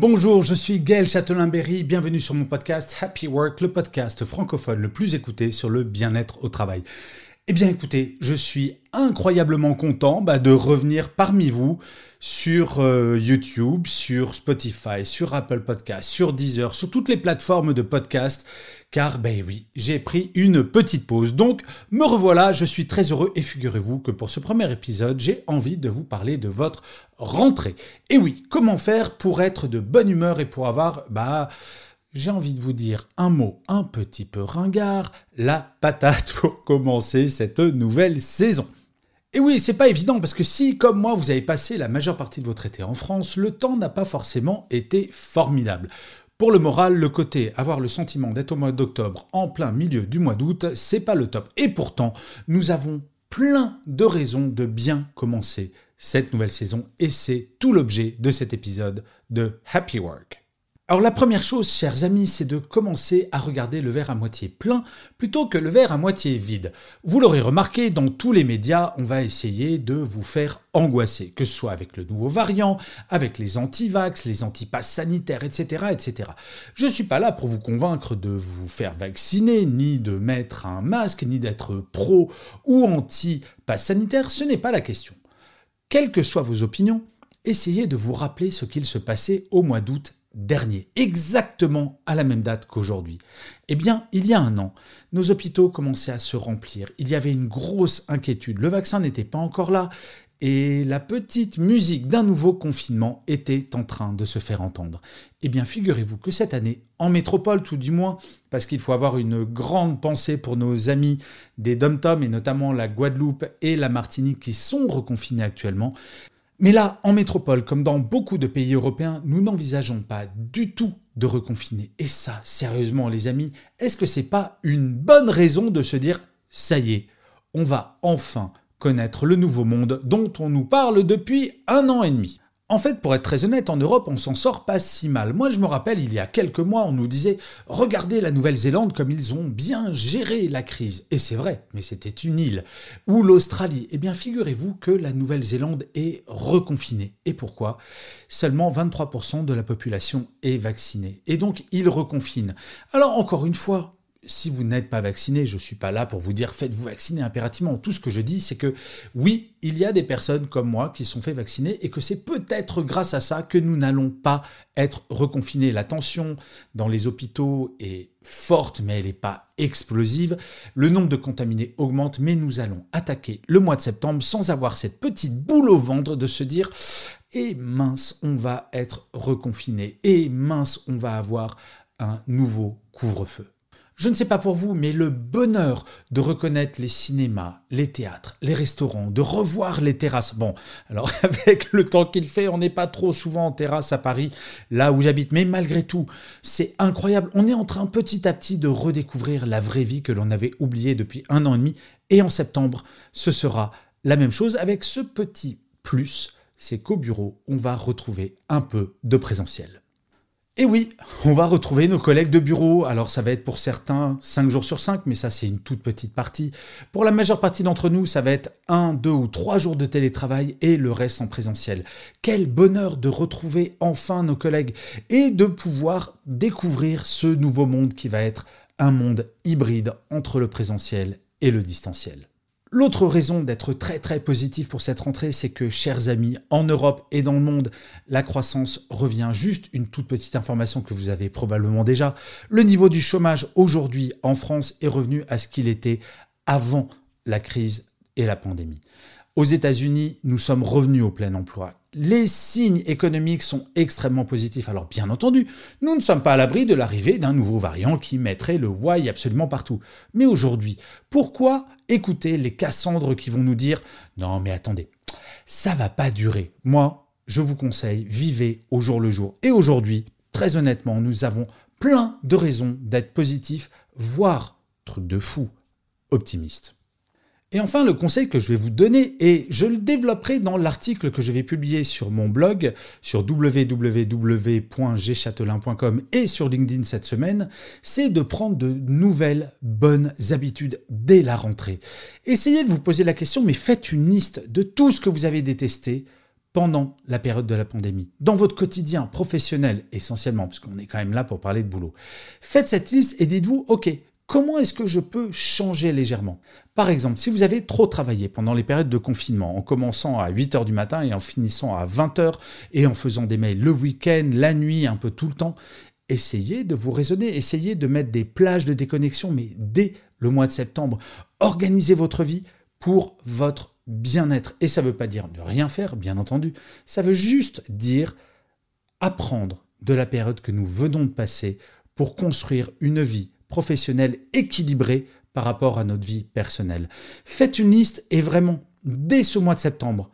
Bonjour, je suis Gaël Châtelain-Berry, bienvenue sur mon podcast Happy Work, le podcast francophone le plus écouté sur le bien-être au travail. Eh bien écoutez, je suis incroyablement content bah, de revenir parmi vous sur euh, YouTube, sur Spotify, sur Apple Podcast, sur Deezer, sur toutes les plateformes de podcast, car ben oui, j'ai pris une petite pause. Donc me revoilà, je suis très heureux et figurez-vous que pour ce premier épisode, j'ai envie de vous parler de votre rentrée. Et oui, comment faire pour être de bonne humeur et pour avoir bah j'ai envie de vous dire un mot un petit peu ringard, la patate pour commencer cette nouvelle saison. Et oui, c'est pas évident parce que si, comme moi, vous avez passé la majeure partie de votre été en France, le temps n'a pas forcément été formidable. Pour le moral, le côté avoir le sentiment d'être au mois d'octobre en plein milieu du mois d'août, c'est pas le top. Et pourtant, nous avons plein de raisons de bien commencer cette nouvelle saison et c'est tout l'objet de cet épisode de Happy Work. Alors la première chose, chers amis, c'est de commencer à regarder le verre à moitié plein plutôt que le verre à moitié vide. Vous l'aurez remarqué, dans tous les médias, on va essayer de vous faire angoisser, que ce soit avec le nouveau variant, avec les anti-vax, les anti-passes sanitaires, etc., etc. Je ne suis pas là pour vous convaincre de vous faire vacciner, ni de mettre un masque, ni d'être pro ou anti-passe sanitaire, ce n'est pas la question. Quelles que soient vos opinions, essayez de vous rappeler ce qu'il se passait au mois d'août dernier, exactement à la même date qu'aujourd'hui. Eh bien, il y a un an, nos hôpitaux commençaient à se remplir. Il y avait une grosse inquiétude. Le vaccin n'était pas encore là et la petite musique d'un nouveau confinement était en train de se faire entendre. Eh bien, figurez-vous que cette année, en métropole tout du moins, parce qu'il faut avoir une grande pensée pour nos amis des dom et notamment la Guadeloupe et la Martinique qui sont reconfinés actuellement, mais là, en métropole, comme dans beaucoup de pays européens, nous n'envisageons pas du tout de reconfiner. Et ça, sérieusement, les amis, est-ce que c'est pas une bonne raison de se dire ça y est, on va enfin connaître le nouveau monde dont on nous parle depuis un an et demi? En fait, pour être très honnête, en Europe, on s'en sort pas si mal. Moi, je me rappelle, il y a quelques mois, on nous disait Regardez la Nouvelle-Zélande comme ils ont bien géré la crise. Et c'est vrai, mais c'était une île. Ou l'Australie. Eh bien, figurez-vous que la Nouvelle-Zélande est reconfinée. Et pourquoi? Seulement 23% de la population est vaccinée. Et donc, ils reconfinent. Alors, encore une fois, si vous n'êtes pas vacciné, je ne suis pas là pour vous dire faites-vous vacciner impérativement. Tout ce que je dis, c'est que oui, il y a des personnes comme moi qui sont fait vacciner et que c'est peut-être grâce à ça que nous n'allons pas être reconfinés. La tension dans les hôpitaux est forte, mais elle n'est pas explosive. Le nombre de contaminés augmente, mais nous allons attaquer le mois de septembre sans avoir cette petite boule au ventre de se dire et mince, on va être reconfiné, et mince, on va avoir un nouveau couvre-feu. Je ne sais pas pour vous, mais le bonheur de reconnaître les cinémas, les théâtres, les restaurants, de revoir les terrasses. Bon, alors avec le temps qu'il fait, on n'est pas trop souvent en terrasse à Paris, là où j'habite, mais malgré tout, c'est incroyable. On est en train petit à petit de redécouvrir la vraie vie que l'on avait oubliée depuis un an et demi. Et en septembre, ce sera la même chose avec ce petit plus, c'est qu'au bureau, on va retrouver un peu de présentiel. Et oui, on va retrouver nos collègues de bureau. Alors ça va être pour certains 5 jours sur 5, mais ça c'est une toute petite partie. Pour la majeure partie d'entre nous, ça va être 1, 2 ou 3 jours de télétravail et le reste en présentiel. Quel bonheur de retrouver enfin nos collègues et de pouvoir découvrir ce nouveau monde qui va être un monde hybride entre le présentiel et le distanciel. L'autre raison d'être très très positif pour cette rentrée, c'est que, chers amis, en Europe et dans le monde, la croissance revient. Juste une toute petite information que vous avez probablement déjà. Le niveau du chômage aujourd'hui en France est revenu à ce qu'il était avant la crise et la pandémie. Aux États-Unis, nous sommes revenus au plein emploi. Les signes économiques sont extrêmement positifs. Alors bien entendu, nous ne sommes pas à l'abri de l'arrivée d'un nouveau variant qui mettrait le why absolument partout. Mais aujourd'hui, pourquoi écouter les Cassandres qui vont nous dire non mais attendez, ça va pas durer. Moi, je vous conseille, vivez au jour le jour. Et aujourd'hui, très honnêtement, nous avons plein de raisons d'être positifs, voire, truc de fou, optimistes. Et enfin, le conseil que je vais vous donner, et je le développerai dans l'article que je vais publier sur mon blog, sur www.gchatelain.com et sur LinkedIn cette semaine, c'est de prendre de nouvelles bonnes habitudes dès la rentrée. Essayez de vous poser la question, mais faites une liste de tout ce que vous avez détesté pendant la période de la pandémie, dans votre quotidien professionnel essentiellement, parce est quand même là pour parler de boulot. Faites cette liste et dites-vous, OK, comment est-ce que je peux changer légèrement? Par exemple, si vous avez trop travaillé pendant les périodes de confinement, en commençant à 8h du matin et en finissant à 20h, et en faisant des mails le week-end, la nuit, un peu tout le temps, essayez de vous raisonner, essayez de mettre des plages de déconnexion, mais dès le mois de septembre, organisez votre vie pour votre bien-être. Et ça ne veut pas dire ne rien faire, bien entendu, ça veut juste dire apprendre de la période que nous venons de passer pour construire une vie professionnelle équilibrée par rapport à notre vie personnelle. Faites une liste et vraiment, dès ce mois de septembre,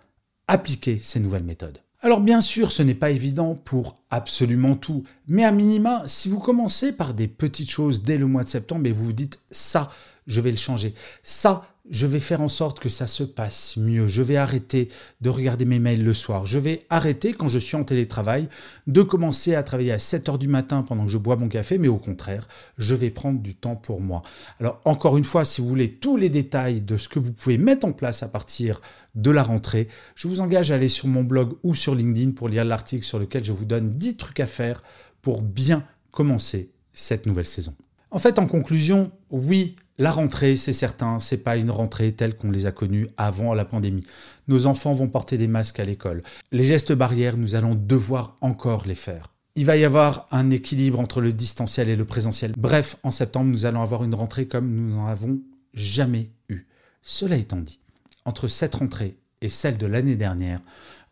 appliquez ces nouvelles méthodes. Alors bien sûr, ce n'est pas évident pour absolument tout, mais à minima, si vous commencez par des petites choses dès le mois de septembre et vous vous dites ça, je vais le changer, ça, je vais faire en sorte que ça se passe mieux. Je vais arrêter de regarder mes mails le soir. Je vais arrêter, quand je suis en télétravail, de commencer à travailler à 7 heures du matin pendant que je bois mon café, mais au contraire, je vais prendre du temps pour moi. Alors, encore une fois, si vous voulez tous les détails de ce que vous pouvez mettre en place à partir de la rentrée, je vous engage à aller sur mon blog ou sur LinkedIn pour lire l'article sur lequel je vous donne 10 trucs à faire pour bien commencer cette nouvelle saison. En fait, en conclusion, oui, la rentrée, c'est certain, c'est pas une rentrée telle qu'on les a connues avant la pandémie. Nos enfants vont porter des masques à l'école. Les gestes barrières, nous allons devoir encore les faire. Il va y avoir un équilibre entre le distanciel et le présentiel. Bref, en septembre, nous allons avoir une rentrée comme nous n'en avons jamais eu. Cela étant dit, entre cette rentrée et celle de l'année dernière,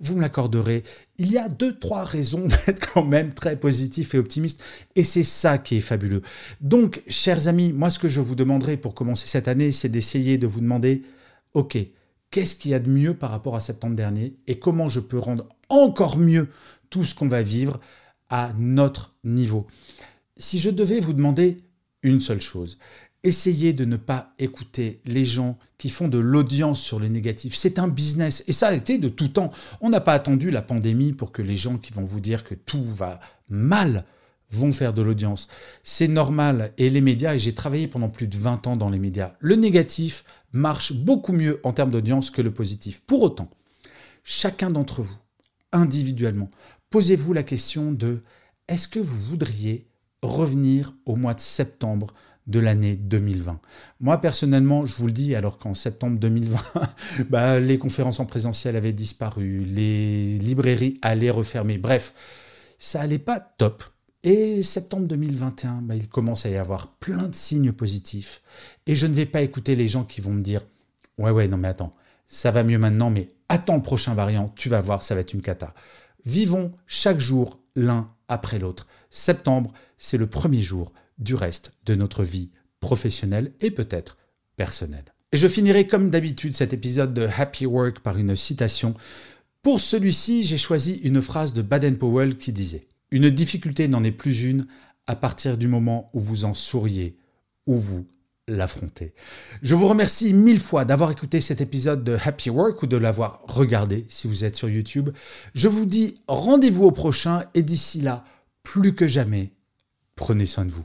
vous me l'accorderez, il y a deux, trois raisons d'être quand même très positif et optimiste, et c'est ça qui est fabuleux. Donc, chers amis, moi ce que je vous demanderai pour commencer cette année, c'est d'essayer de vous demander, ok, qu'est-ce qu'il y a de mieux par rapport à septembre dernier, et comment je peux rendre encore mieux tout ce qu'on va vivre à notre niveau. Si je devais vous demander une seule chose, essayez de ne pas écouter les gens qui font de l'audience sur les négatifs. C'est un business et ça a été de tout temps. On n'a pas attendu la pandémie pour que les gens qui vont vous dire que tout va mal vont faire de l'audience. C'est normal et les médias, et j'ai travaillé pendant plus de 20 ans dans les médias, le négatif marche beaucoup mieux en termes d'audience que le positif. Pour autant, chacun d'entre vous, individuellement, posez-vous la question de est-ce que vous voudriez revenir au mois de septembre de l'année 2020. Moi, personnellement, je vous le dis, alors qu'en septembre 2020, bah, les conférences en présentiel avaient disparu, les librairies allaient refermer, bref, ça allait pas top. Et septembre 2021, bah, il commence à y avoir plein de signes positifs. Et je ne vais pas écouter les gens qui vont me dire Ouais, ouais, non, mais attends, ça va mieux maintenant, mais attends le prochain variant, tu vas voir, ça va être une cata. Vivons chaque jour l'un après l'autre. Septembre, c'est le premier jour du reste de notre vie professionnelle et peut-être personnelle. Et je finirai comme d'habitude cet épisode de Happy Work par une citation. Pour celui-ci, j'ai choisi une phrase de Baden-Powell qui disait Une difficulté n'en est plus une à partir du moment où vous en souriez, ou vous l'affrontez. Je vous remercie mille fois d'avoir écouté cet épisode de Happy Work ou de l'avoir regardé si vous êtes sur YouTube. Je vous dis rendez-vous au prochain et d'ici là, plus que jamais, prenez soin de vous.